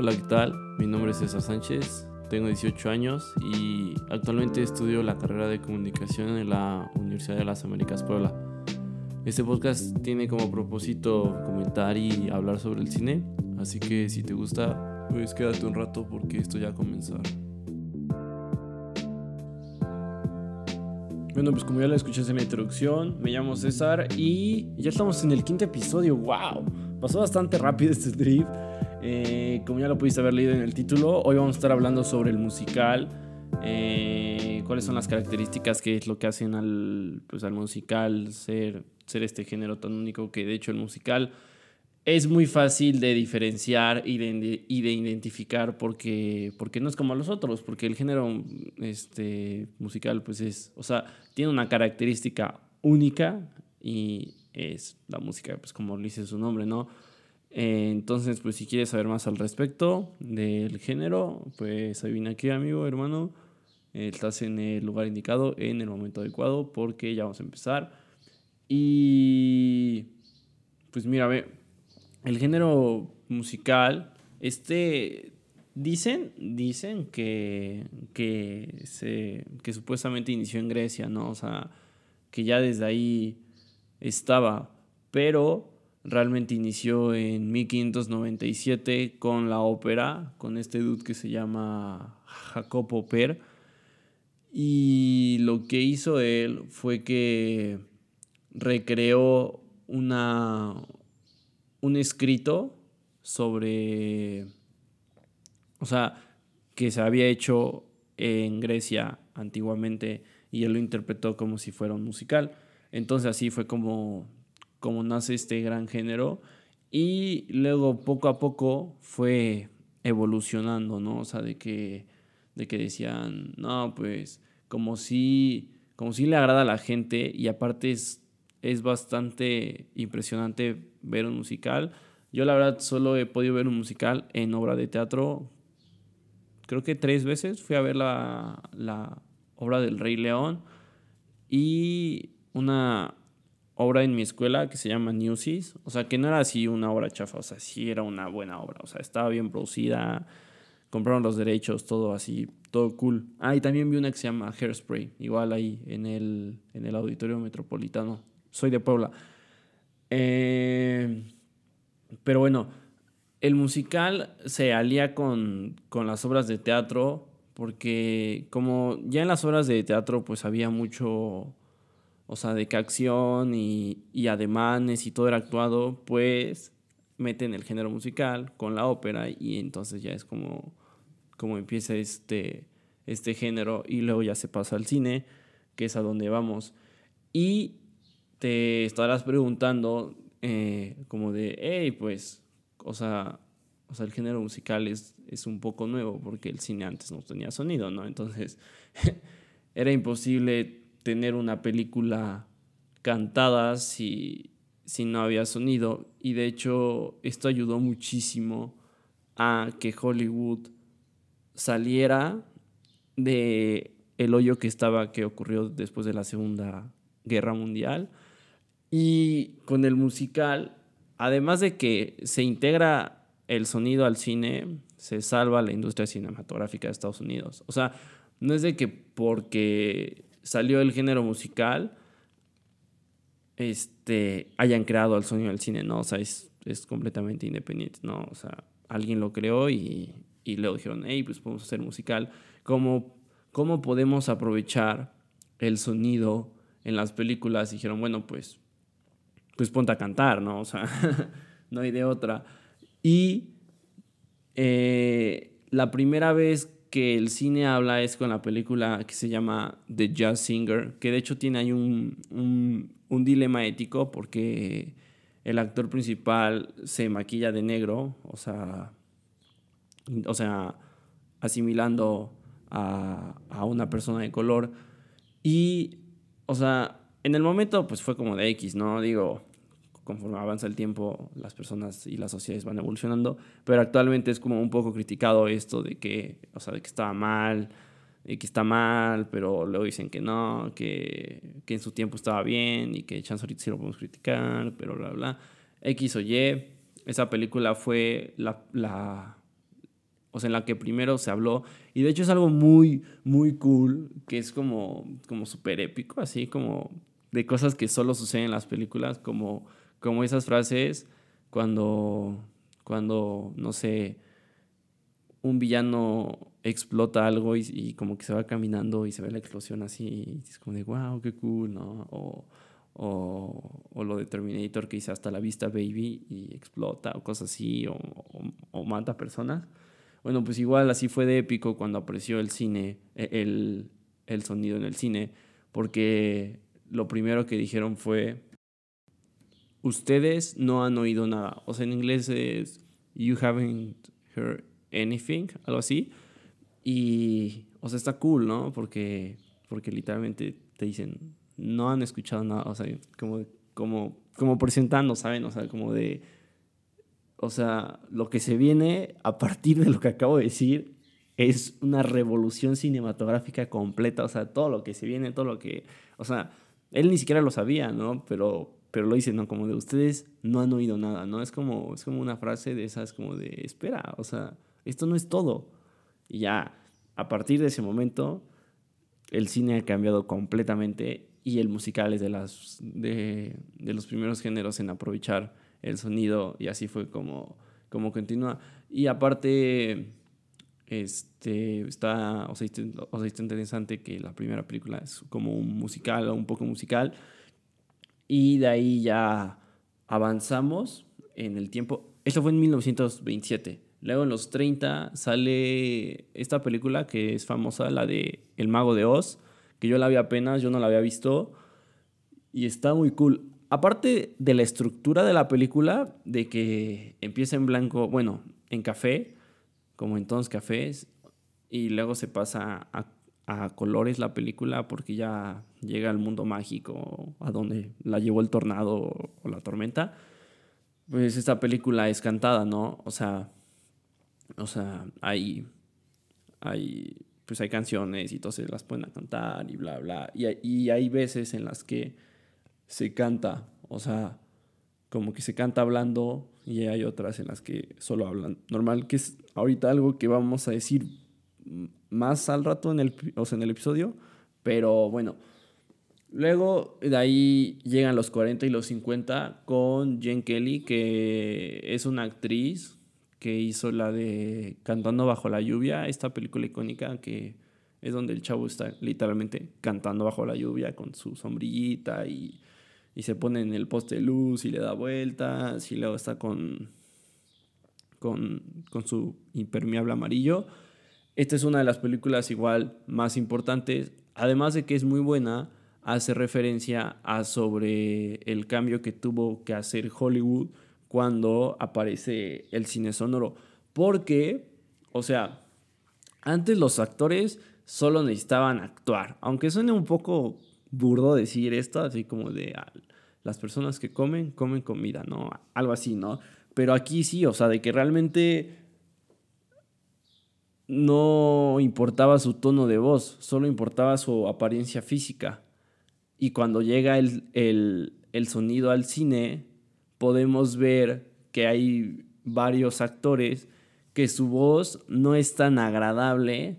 Hola, ¿qué tal? Mi nombre es César Sánchez, tengo 18 años y actualmente estudio la carrera de comunicación en la Universidad de las Américas Puebla. Este podcast tiene como propósito comentar y hablar sobre el cine, así que si te gusta, pues quédate un rato porque esto ya a comenzar. Bueno, pues como ya lo escuchaste en la introducción, me llamo César y ya estamos en el quinto episodio. ¡Wow! Pasó bastante rápido este trip. Eh, como ya lo pudiste haber leído en el título, hoy vamos a estar hablando sobre el musical. Eh, cuáles son las características, qué es lo que hacen al, pues, al musical ser, ser este género tan único que de hecho el musical es muy fácil de diferenciar y de, y de identificar porque, porque no es como los otros, porque el género este, musical pues es, o sea, tiene una característica única y es la música, pues como dice su nombre, ¿no? Eh, entonces, pues si quieres saber más al respecto del género, pues adivina aquí, amigo, hermano, estás en el lugar indicado, en el momento adecuado, porque ya vamos a empezar. Y pues mira, ve, el género musical, este, dicen, dicen que, que, se, que supuestamente inició en Grecia, ¿no? O sea, que ya desde ahí estaba, pero realmente inició en 1597 con la ópera, con este dude que se llama Jacopo Per. Y lo que hizo él fue que recreó una, un escrito sobre, o sea, que se había hecho en Grecia antiguamente y él lo interpretó como si fuera un musical. Entonces así fue como, como nace este gran género y luego poco a poco fue evolucionando, ¿no? O sea, de que, de que decían, no, pues como si, como si le agrada a la gente y aparte es es bastante impresionante ver un musical. Yo la verdad solo he podido ver un musical en obra de teatro, creo que tres veces. Fui a ver la, la obra del Rey León y una obra en mi escuela que se llama Newsies. O sea, que no era así una obra chafa, o sea, sí era una buena obra. O sea, estaba bien producida, compraron los derechos, todo así, todo cool. Ah, y también vi una que se llama Hairspray, igual ahí en el, en el Auditorio Metropolitano soy de Puebla. Eh, pero bueno, el musical se alía con, las obras de teatro porque como ya en las obras de teatro pues había mucho, o sea, de que acción y, y ademanes y todo era actuado, pues meten el género musical con la ópera y entonces ya es como, como empieza este, este género y luego ya se pasa al cine, que es a donde vamos. Y te estarás preguntando eh, como de, hey, pues, o sea, o sea, el género musical es, es un poco nuevo porque el cine antes no tenía sonido, ¿no? Entonces era imposible tener una película cantada si, si no había sonido y de hecho esto ayudó muchísimo a que Hollywood saliera de el hoyo que estaba que ocurrió después de la Segunda Guerra Mundial y con el musical, además de que se integra el sonido al cine, se salva la industria cinematográfica de Estados Unidos. O sea, no es de que porque salió el género musical, este, hayan creado el sonido del cine, no, o sea, es, completamente independiente, no, o sea, alguien lo creó y, y luego dijeron, hey, pues podemos hacer musical. ¿Cómo, ¿Cómo podemos aprovechar el sonido en las películas? dijeron, bueno, pues pues ponte a cantar, ¿no? O sea, no hay de otra. Y eh, la primera vez que el cine habla es con la película que se llama The Jazz Singer, que de hecho tiene ahí un, un, dilema ético porque el actor principal se maquilla de negro, o sea, o sea asimilando a, a una persona de color. Y, o sea, en el momento pues fue como de X, ¿no? Digo, conforme avanza el tiempo, las personas y las sociedades van evolucionando, pero actualmente es como un poco criticado esto de que, o sea, de que estaba mal, de que está mal, pero luego dicen que no, que, que en su tiempo estaba bien y que chance ahorita sí lo podemos criticar, pero bla, bla. X o Y, esa película fue la, o sea, en la que primero se habló. Y de hecho es algo muy, muy cool, que es como, como súper épico, así como de cosas que solo suceden en las películas, como, como esas frases cuando, cuando, no sé, un villano explota algo y, como que se va caminando y se ve la explosión así, y es como de, wow, qué cool, ¿no? O, o, o, lo de Terminator que dice hasta la vista baby y explota o cosas así, o, o, mata personas. Bueno, pues igual así fue de épico cuando apareció el cine, e, el, el sonido en el cine, porque lo primero que dijeron fue, ustedes no han oído nada. O sea, en inglés es, you haven't heard anything, algo así. Y, o sea, está cool, ¿no? Porque, porque literalmente te dicen, no han escuchado nada, o sea, como, como, como presentando, ¿saben? O sea, como de, o sea, lo que se viene a partir de lo que acabo de decir es una revolución cinematográfica completa, o sea, todo lo que se viene, todo lo que, o sea, él ni siquiera lo sabía, ¿no? Pero, pero lo dice, ¿no? Como de ustedes no han oído nada, ¿no? Es como, es como una frase de esas, como de, espera, o sea, esto no es todo. Y ya, a partir de ese momento, el cine ha cambiado completamente y el musical es de, las, de, de los primeros géneros en aprovechar el sonido y así fue como, como continúa. Y aparte, este, está, o sea, está interesante que la primera película es como un musical o un poco musical y de ahí ya avanzamos en el tiempo. Esto fue en 1927. Luego en los 30 sale esta película que es famosa, la de El Mago de Oz, que yo la vi apenas, yo no la había visto y está muy cool. Aparte de la estructura de la película, de que empieza en blanco, bueno, en café, como en todos cafés, y luego se pasa a colores la película porque ya llega al mundo mágico, a donde la llevó el tornado o la tormenta. Pues esta película es cantada, ¿no? O sea, o sea, hay, hay, pues hay canciones y todos las pueden cantar y bla, bla. Y, y hay veces en las que se canta, o sea, como que se canta hablando y hay otras en las que solo hablan. Normal, que es ahorita algo que vamos a decir más al rato en el, o sea, en el episodio, pero bueno. Luego de ahí llegan los 40 y los 50 con Jen Kelly, que es una actriz que hizo la de Cantando bajo la lluvia, esta película icónica que es donde el chavo está literalmente cantando bajo la lluvia con su sombrillita y, y se pone en el poste de luz y le da vueltas y luego está con, con, con su impermeable amarillo. Esta es una de las películas igual más importantes, además de que es muy buena, hace referencia a sobre el cambio que tuvo que hacer Hollywood cuando aparece el cine sonoro. Porque, o sea, antes los actores solo necesitaban actuar. Aunque suene un poco burdo decir esto, así como de ah, las personas que comen, comen comida, ¿no? Algo así, ¿no? Pero aquí sí, o sea, de que realmente no importaba su tono de voz, solo importaba su apariencia física. Y cuando llega el, el, el sonido al cine, podemos ver que hay varios actores que su voz no es tan agradable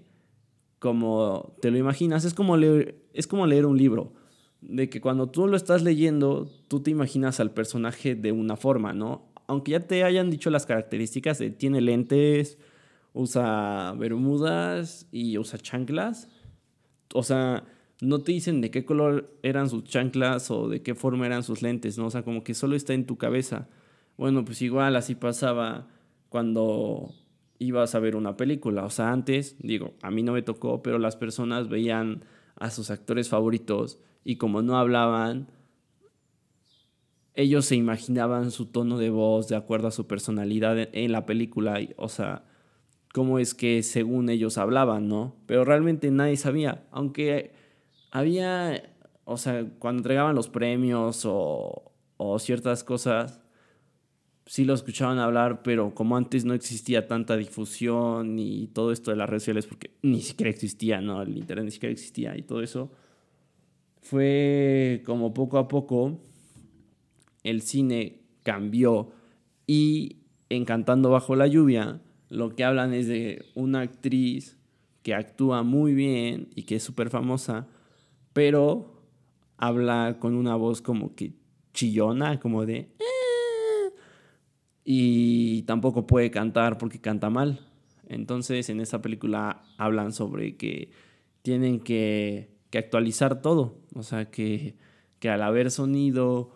como te lo imaginas. Es como leer, es como leer un libro. De que cuando tú lo estás leyendo, tú te imaginas al personaje de una forma, ¿no? Aunque ya te hayan dicho las características de tiene lentes, usa bermudas y usa chanclas. O sea, no te dicen de qué color eran sus chanclas o de qué forma eran sus lentes, ¿no? O sea, como que solo está en tu cabeza. Bueno, pues igual así pasaba cuando ibas a ver una película. O sea, antes, digo, a mí no me tocó, pero las personas veían a sus actores favoritos y como no hablaban, ellos se imaginaban su tono de voz de acuerdo a su personalidad en la película. O sea, cómo es que según ellos hablaban, ¿no? Pero realmente nadie sabía, aunque había, o sea, cuando entregaban los premios o, o ciertas cosas, sí lo escuchaban hablar, pero como antes no existía tanta difusión y todo esto de las redes sociales, porque ni siquiera existía, ¿no? El internet ni siquiera existía y todo eso, fue como poco a poco el cine cambió y Encantando bajo la lluvia lo que hablan es de una actriz que actúa muy bien y que es súper famosa, pero habla con una voz como que chillona, como de... Eh", y tampoco puede cantar porque canta mal. Entonces en esta película hablan sobre que tienen que, actualizar todo. O sea, que, que al haber sonido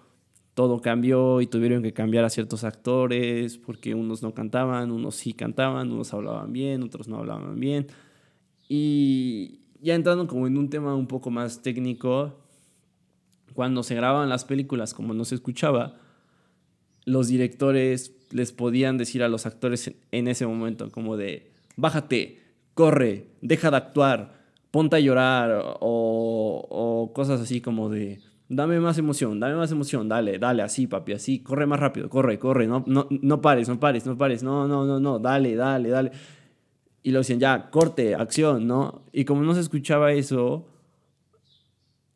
todo cambió y tuvieron que cambiar a ciertos actores porque unos no cantaban, unos sí cantaban, unos hablaban bien, otros no hablaban bien. Y ya entrando como en un tema un poco más técnico, cuando se grababan las películas como no se escuchaba, los directores les podían decir a los actores en ese momento como de, bájate, corre, deja de actuar, ponte a llorar o, o cosas así como de, dame más emoción, dame más emoción, dale, dale, así, papi, así, corre más rápido, corre, corre, no, no, no pares, no pares, no pares, no, no, no, no, dale, dale, dale. Y lo decían, ya, corte, acción, ¿no? Y como no se escuchaba eso,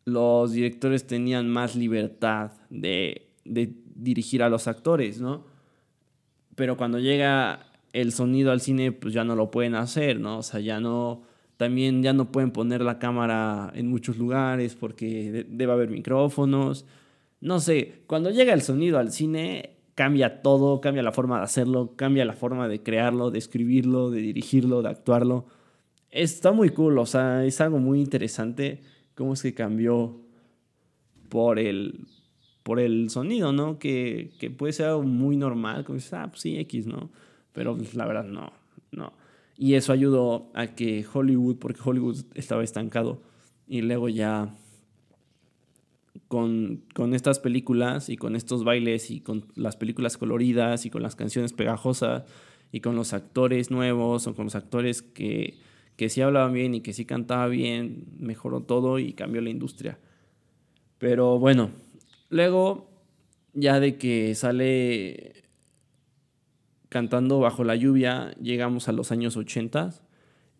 los directores tenían más libertad de, de dirigir a los actores, ¿no? Pero cuando llega el sonido al cine, pues ya no lo pueden hacer, ¿no? O sea, ya no también ya no pueden poner la cámara en muchos lugares porque debe haber micrófonos. No sé, cuando llega el sonido al cine, cambia todo, cambia la forma de hacerlo, cambia la forma de crearlo, de escribirlo, de dirigirlo, de actuarlo. Está muy cool, o sea, es algo muy interesante cómo es que cambió por el, por el sonido, ¿no? Que, que puede ser algo muy normal, como dices, ah, pues sí, X, ¿no? Pero pues, la verdad, no, no. Y eso ayudó a que Hollywood, porque Hollywood estaba estancado, y luego ya con, con, estas películas y con estos bailes y con las películas coloridas y con las canciones pegajosas y con los actores nuevos o con los actores que, que sí hablaban bien y que sí cantaba bien, mejoró todo y cambió la industria. Pero bueno, luego ya de que sale cantando bajo la lluvia, llegamos a los años 80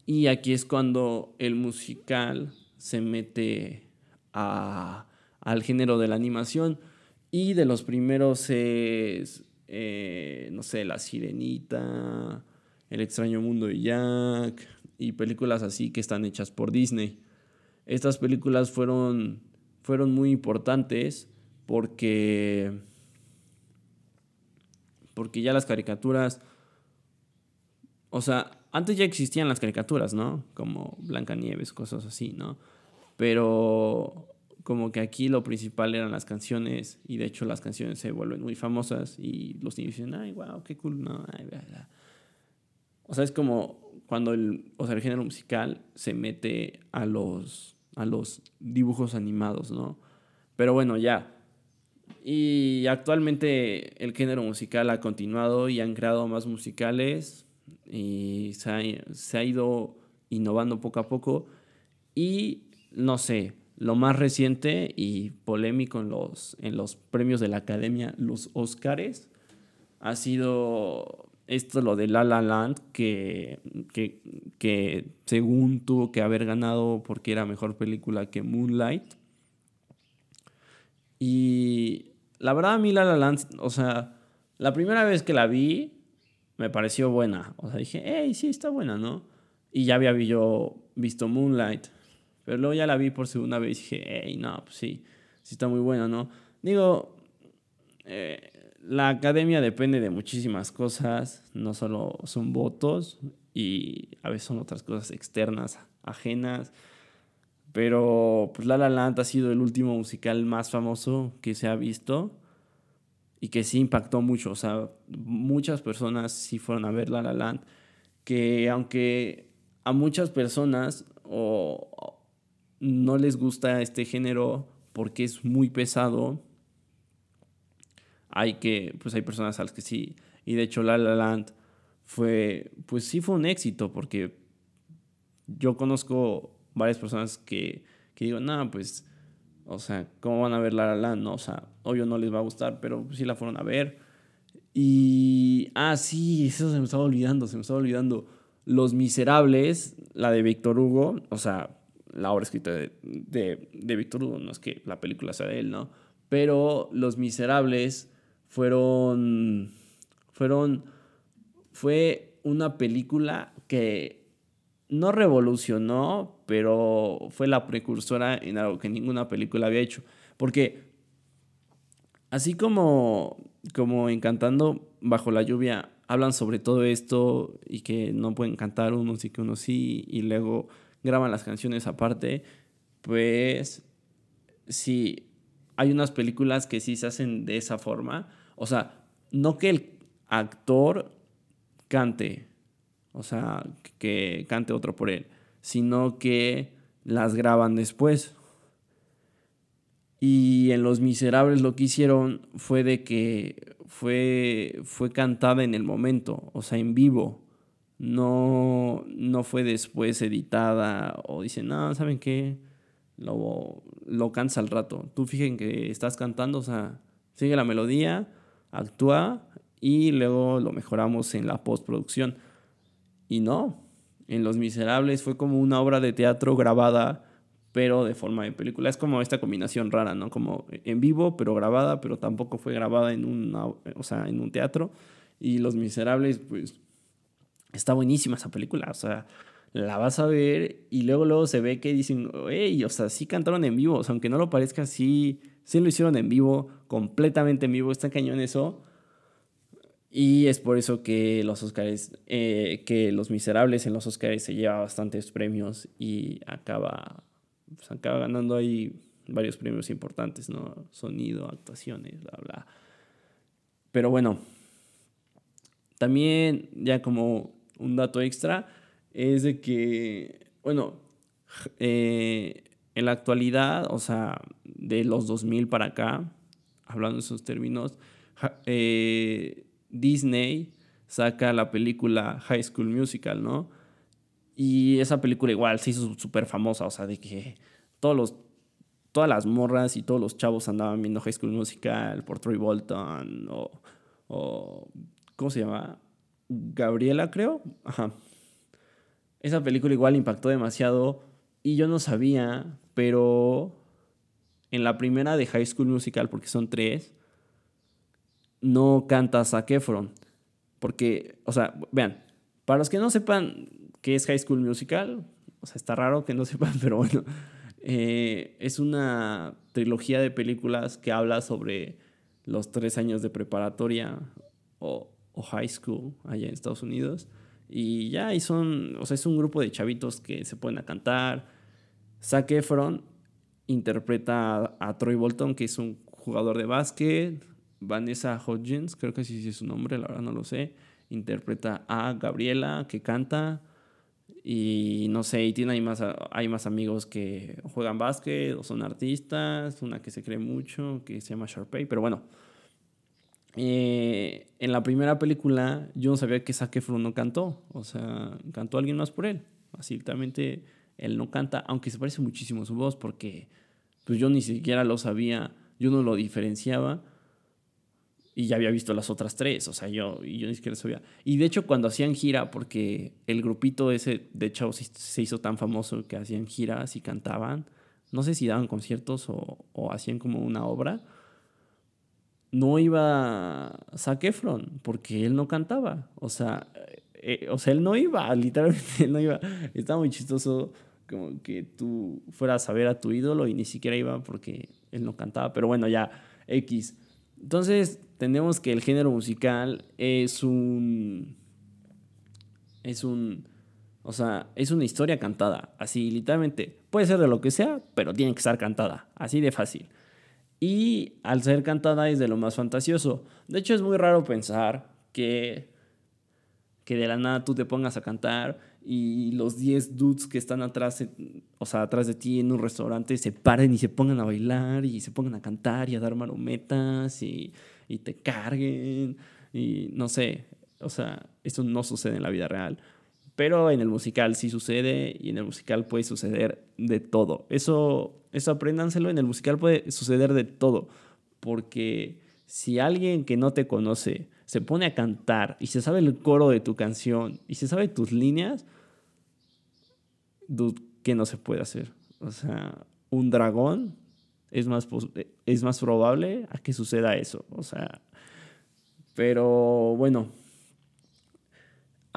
y aquí es cuando el musical se mete a, al género de la animación y de los primeros es, eh, no sé, La Sirenita, El extraño mundo de Jack y películas así que están hechas por Disney. Estas películas fueron, fueron muy importantes porque porque ya las caricaturas, o sea, antes ya existían las caricaturas, ¿no? Como Blancanieves, cosas así, ¿no? Pero como que aquí lo principal eran las canciones y de hecho las canciones se vuelven muy famosas y los niños dicen, ay, wow, qué cool, no, ay, O sea, es como cuando el, o sea, el género musical se mete a los, a los dibujos animados, ¿no? Pero bueno, ya, y actualmente el género musical ha continuado y han creado más musicales y se ha, se ha ido innovando poco a poco. Y no sé, lo más reciente y polémico en los, en los premios de la academia, los Oscars, ha sido esto lo de La La Land, que, que, que según tuvo que haber ganado porque era mejor película que Moonlight. Y la verdad a mí La La Land, o sea, la primera vez que la vi me pareció buena. O sea, dije, hey, sí, está buena, ¿no? Y ya había yo visto Moonlight. Pero luego ya la vi por segunda vez y dije, hey, no, pues sí, sí está muy buena, ¿no? Digo, eh, la academia depende de muchísimas cosas, no solo son votos y a veces son otras cosas externas, ajenas. Pero pues La La Land ha sido el último musical más famoso que se ha visto y que sí impactó mucho. O sea, muchas personas sí fueron a ver La La Land. Que aunque a muchas personas o, no les gusta este género porque es muy pesado, hay que, pues hay personas a las que sí. Y de hecho La La Land fue, pues sí fue un éxito porque yo conozco varias personas que, que digo, no, pues, o sea, ¿cómo van a ver La La Land? No, o sea, obvio no les va a gustar, pero sí la fueron a ver. Y, ah, sí, eso se me estaba olvidando, se me estaba olvidando. Los Miserables, la de Víctor Hugo, o sea, la obra escrita de, de, de Víctor Hugo, no es que la película sea de él, ¿no? Pero Los Miserables fueron, fueron, fue una película que no revolucionó, pero fue la precursora en algo que ninguna película había hecho. Porque así como, como en Cantando bajo la lluvia hablan sobre todo esto y que no pueden cantar unos y que unos sí, y luego graban las canciones aparte, pues sí, hay unas películas que sí se hacen de esa forma. O sea, no que el actor cante, o sea, que cante otro por él, sino que las graban después. Y en Los Miserables lo que hicieron fue de que fue, fue cantada en el momento, o sea, en vivo. No, no fue después editada o dicen, no, ¿saben qué? Lo, lo cansa al rato. Tú fíjense que estás cantando, o sea, sigue la melodía, actúa y luego lo mejoramos en la postproducción. Y no, en Los Miserables fue como una obra de teatro grabada, pero de forma de película. Es como esta combinación rara, ¿no? Como en vivo, pero grabada, pero tampoco fue grabada en, o sea, en un teatro. Y Los Miserables, pues, está buenísima esa película, o sea, la vas a ver y luego luego se ve que dicen, hey, o sea, sí cantaron en vivo, o sea, aunque no lo parezca, sí, sí lo hicieron en vivo, completamente en vivo, está cañón eso. Y es por eso que los Oscars, eh, que Los Miserables en los Oscars se lleva bastantes premios y acaba, pues, acaba ganando ahí varios premios importantes, ¿no? Sonido, actuaciones, bla, bla. Pero bueno, también ya como un dato extra es de que, bueno, eh, en la actualidad, o sea, de los 2000 para acá, hablando en esos términos, eh, Disney saca la película High School Musical, ¿no? Y esa película igual se hizo súper famosa, o sea, de que todos los, todas las morras y todos los chavos andaban viendo High School Musical por Troy Bolton o, o ¿cómo se llama? Gabriela, creo. Ajá. Esa película igual impactó demasiado y yo no sabía, pero en la primera de High School Musical, porque son tres, no canta Zac Efron. Porque, o sea, vean, para los que no sepan qué es High School Musical, o sea, está raro que no sepan, pero bueno, eh, es una trilogía de películas que habla sobre los tres años de preparatoria o, o high school allá en Estados Unidos. Y ya, y son, o sea, es un grupo de chavitos que se pueden a cantar. Zac Efron interpreta a Troy Bolton, que es un jugador de básquet, Vanessa Hodgins, creo que sí es su nombre, la verdad no lo sé, interpreta a Gabriela que canta y no sé, y tiene hay más, hay más amigos que juegan básquet o son artistas, una que se cree mucho, que se llama Sharpay, pero bueno. Eh, en la primera película yo no sabía que Zac Efron no cantó, o sea, cantó alguien más por él. Así, realmente él no canta, aunque se parece muchísimo a su voz, porque pues yo ni siquiera lo sabía, yo no lo diferenciaba y ya había visto las otras tres, o sea, yo, yo ni siquiera sabía. Y de hecho, cuando hacían gira, porque el grupito ese de chavos se hizo tan famoso que hacían giras y cantaban, no sé si daban conciertos o, o hacían como una obra, no iba Zac Efron, porque él no cantaba, o sea, eh, o sea, él no iba, literalmente él no iba. Estaba muy chistoso como que tú fueras a ver a tu ídolo y ni siquiera iba porque él no cantaba, pero bueno, ya, X. Entonces, tenemos que el género musical es un. Es un. O sea, es una historia cantada. Así, literalmente. Puede ser de lo que sea, pero tiene que estar cantada. Así de fácil. Y al ser cantada es de lo más fantasioso. De hecho, es muy raro pensar que. Que de la nada tú te pongas a cantar y los 10 dudes que están atrás, o sea, atrás de ti en un restaurante se paren y se pongan a bailar y se pongan a cantar y a dar marometas y y te carguen y no sé, o sea, esto no sucede en la vida real. Pero en el musical sí sucede y en el musical puede suceder de todo. Eso, eso apréndanselo, en el musical puede suceder de todo. Porque si alguien que no te conoce se pone a cantar y se sabe el coro de tu canción y se sabe tus líneas, ¿qué no se puede hacer? O sea, un dragón es más, es más probable a que suceda eso. O sea, pero bueno,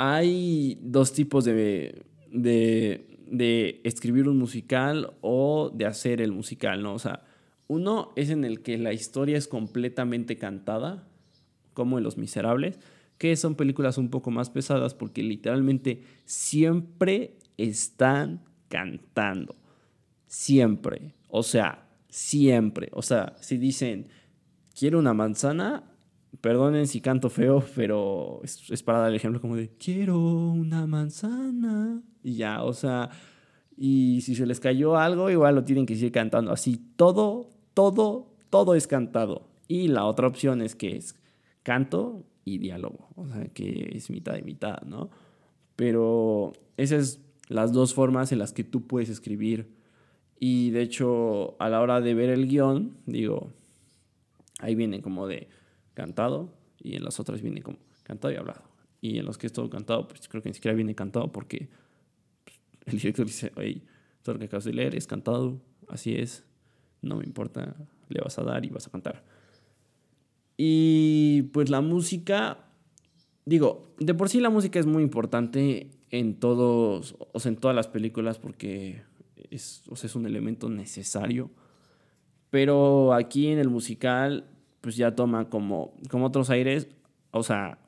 hay dos tipos de, de, de escribir un musical o de hacer el musical, ¿no? O sea, uno es en el que la historia es completamente cantada, como en Los Miserables, que son películas un poco más pesadas porque literalmente siempre están cantando. Siempre. O sea, siempre. O sea, si dicen, quiero una manzana, perdonen si canto feo, pero es, para dar el ejemplo como de, quiero una manzana. Y ya, o sea, y si se les cayó algo, igual lo tienen que seguir cantando. Así, todo, todo, todo es cantado. Y la otra opción es que es canto y diálogo, o sea, que es mitad y mitad, ¿no? Pero esas es las dos formas en las que tú puedes escribir. Y de hecho, a la hora de ver el guion, digo, ahí viene como de cantado y en las otras viene como cantado y hablado. Y en los que es todo cantado, pues creo que ni siquiera viene cantado porque pues, el director dice, oye, todo lo que acabas de leer es cantado, así es, no me importa, le vas a dar y vas a cantar. Y pues la música, digo, de por sí la música es muy importante en todos, o sea, en todas las películas porque es, o sea, es un elemento necesario. Pero aquí en el musical, pues ya toma como, como otros aires, o sea,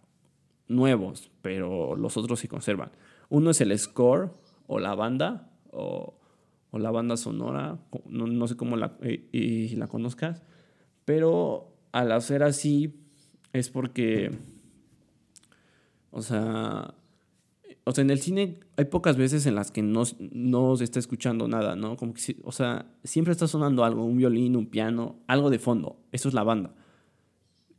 nuevos, pero los otros se conservan. Uno es el score o la banda o, o la banda sonora, no, no sé cómo la, la conozcas, pero al hacer así es porque, o sea, o sea, en el cine hay pocas veces en las que no, no se está escuchando nada, ¿no? Como que, o sea, siempre está sonando algo, un violín, un piano, algo de fondo. Eso es la banda.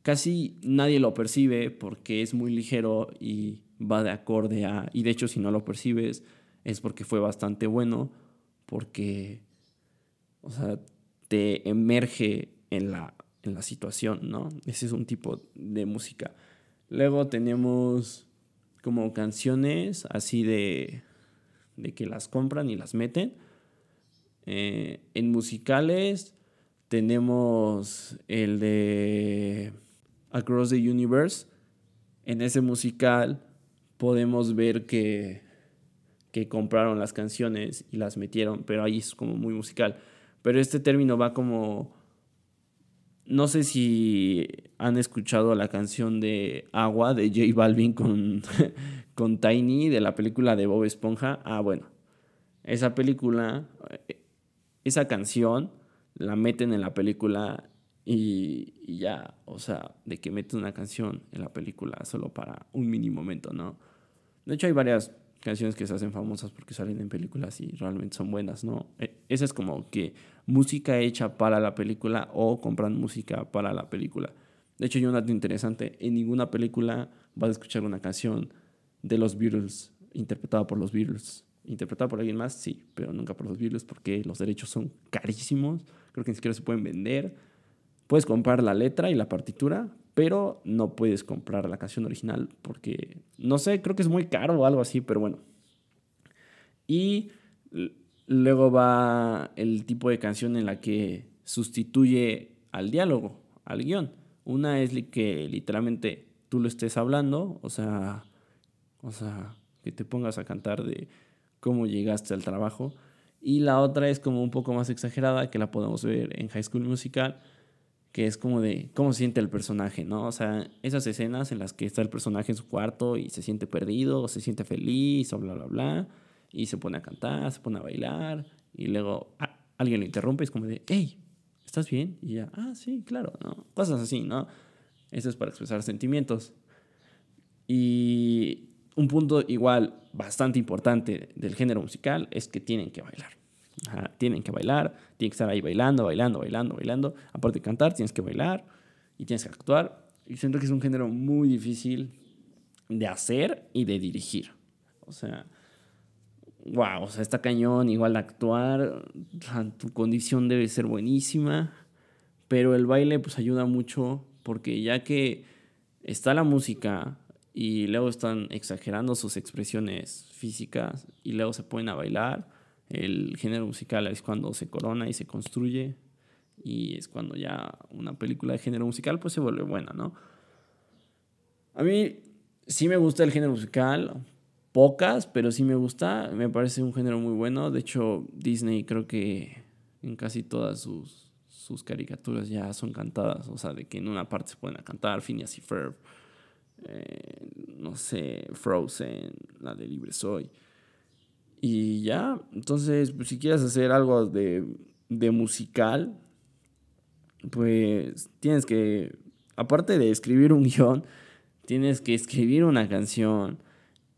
Casi nadie lo percibe porque es muy ligero y va de acorde a... Y de hecho, si no lo percibes, es porque fue bastante bueno, porque, o sea, te emerge en la, en la situación, ¿no? Ese es un tipo de música. Luego tenemos como canciones así de, de que las compran y las meten. Eh, en musicales tenemos el de Across the Universe. En ese musical podemos ver que, que compraron las canciones y las metieron, pero ahí es como muy musical. Pero este término va como no sé si han escuchado la canción de Agua de J Balvin con, con Tiny de la película de Bob Esponja. Ah, bueno, esa película, eh, esa canción la meten en la película y, y, ya, o sea, de que meten una canción en la película solo para un mini momento, ¿no? De hecho, hay varias canciones que se hacen famosas porque salen en películas y realmente son buenas, ¿no? E, esa es como que música hecha para la película o compran música para la película. De hecho, hay un dato interesante, en ninguna película vas a escuchar una canción de los Beatles interpretada por los Beatles. ¿Interpretada por alguien más? Sí, pero nunca por los Beatles porque los derechos son carísimos, creo que ni siquiera se pueden vender. Puedes comprar la letra y la partitura, pero no puedes comprar la canción original porque, no sé, creo que es muy caro o algo así, pero bueno. Y luego va el tipo de canción en la que sustituye al diálogo, al guion. Una es que literalmente tú lo estés hablando, o sea, o sea, que te pongas a cantar de cómo llegaste al trabajo. Y la otra es como un poco más exagerada, que la podemos ver en High School Musical, que es como de cómo se siente el personaje, ¿no? O sea, esas escenas en las que está el personaje en su cuarto y se siente perdido, o se siente feliz, o bla, bla, bla, y se pone a cantar, se pone a bailar, y luego alguien lo interrumpe y es como de, hey, ¿estás bien? Y ya, ah, sí, claro, ¿no? Cosas así, ¿no? Eso es para expresar sentimientos. Y un punto igual bastante importante del género musical es que tienen que bailar tienen que bailar, tienen que estar ahí bailando, bailando, bailando, bailando. Aparte de cantar, tienes que bailar y tienes que actuar. Y siento que es un género muy difícil de hacer y de dirigir. O sea, wow, o sea, está cañón, igual actuar, tu condición debe ser buenísima, pero el baile pues ayuda mucho porque ya que está la música y luego están exagerando sus expresiones físicas y luego se ponen a bailar, el género musical es cuando se corona y se construye y es cuando ya una película de género musical pues se vuelve buena, ¿no? A mí sí me gusta el género musical, pocas, pero sí me gusta, me parece un género muy bueno. De hecho, Disney creo que en casi todas sus, sus caricaturas ya son cantadas, o sea, de que en una parte se pueden cantar, Phineas y Ferb, eh, no sé, Frozen, la de Libre Soy. Y ya, entonces, pues, si quieres hacer algo de, de musical, pues tienes que, aparte de escribir un guion, tienes que escribir una canción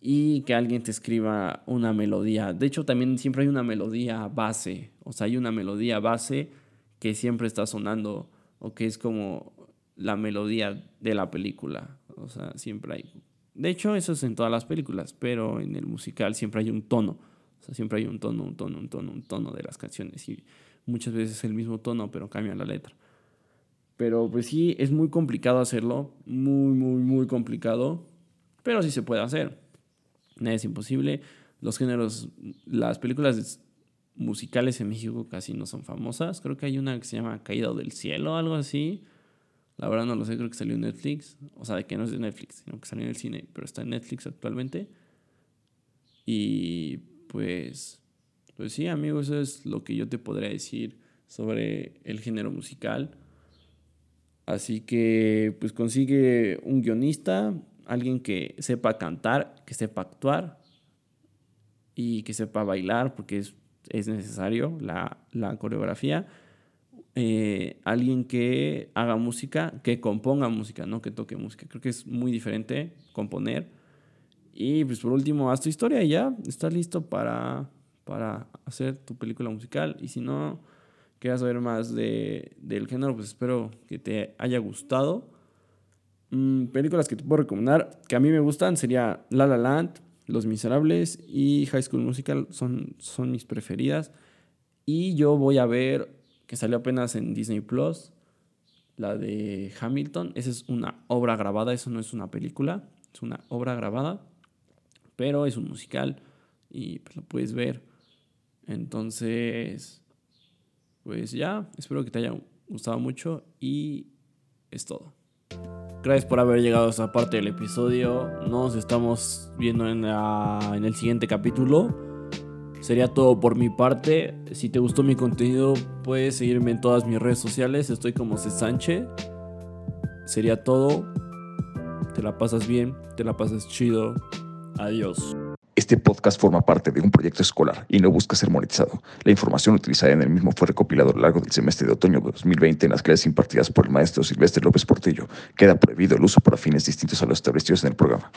y que alguien te escriba una melodía. De hecho, también siempre hay una melodía base, o sea, hay una melodía base que siempre está sonando o que es como la melodía de la película, o sea, siempre hay. De hecho, eso es en todas las películas, pero en el musical siempre hay un tono, o sea, siempre hay un tono, un tono, un tono, un tono de las canciones y muchas veces es el mismo tono, pero cambia la letra. Pero pues sí, es muy complicado hacerlo, muy, muy, muy complicado, pero sí se puede hacer. Nada es imposible. Los géneros, las películas musicales en México casi no son famosas. Creo que hay una que se llama Caída del Cielo, algo así. La verdad no lo sé, creo que salió en Netflix. O sea, de que no es de Netflix, sino que salió en el cine, pero está en Netflix actualmente. Y pues, pues sí, amigos, eso es lo que yo te podría decir sobre el género musical. Así que pues consigue un guionista, alguien que sepa cantar, que sepa actuar y que sepa bailar, porque es, necesario la, coreografía. Eh, alguien que haga música, que componga música, no que toque música. Creo que es muy diferente componer. Y pues por último, haz tu historia y ya estás listo para, para hacer tu película musical. Y si no, quieras saber más de, del género, pues espero que te haya gustado. Mm, películas que te puedo recomendar que a mí me gustan sería La La Land, Los Miserables y High School Musical son, son mis preferidas. Y yo voy a ver, que salió apenas en Disney Plus, la de Hamilton. Esa es una obra grabada, eso no es una película, es una obra grabada, pero es un musical y pues lo puedes ver. Entonces, pues ya, espero que te haya gustado mucho y es todo. Gracias por haber llegado a esta parte del episodio. Nos estamos viendo en, en el siguiente capítulo. Sería todo por mi parte. Si te gustó mi contenido, puedes seguirme en todas mis redes sociales. Estoy como C. Sánchez. Sería todo. Te la pasas bien, te la pasas chido. Adiós. Este podcast forma parte de un proyecto escolar y no busca ser monetizado. La información utilizada en el mismo fue recopilada a lo largo del semestre de otoño de 2020 en las clases impartidas por el maestro Silvestre López Portillo. Queda prohibido el uso para fines distintos a los establecidos en el programa.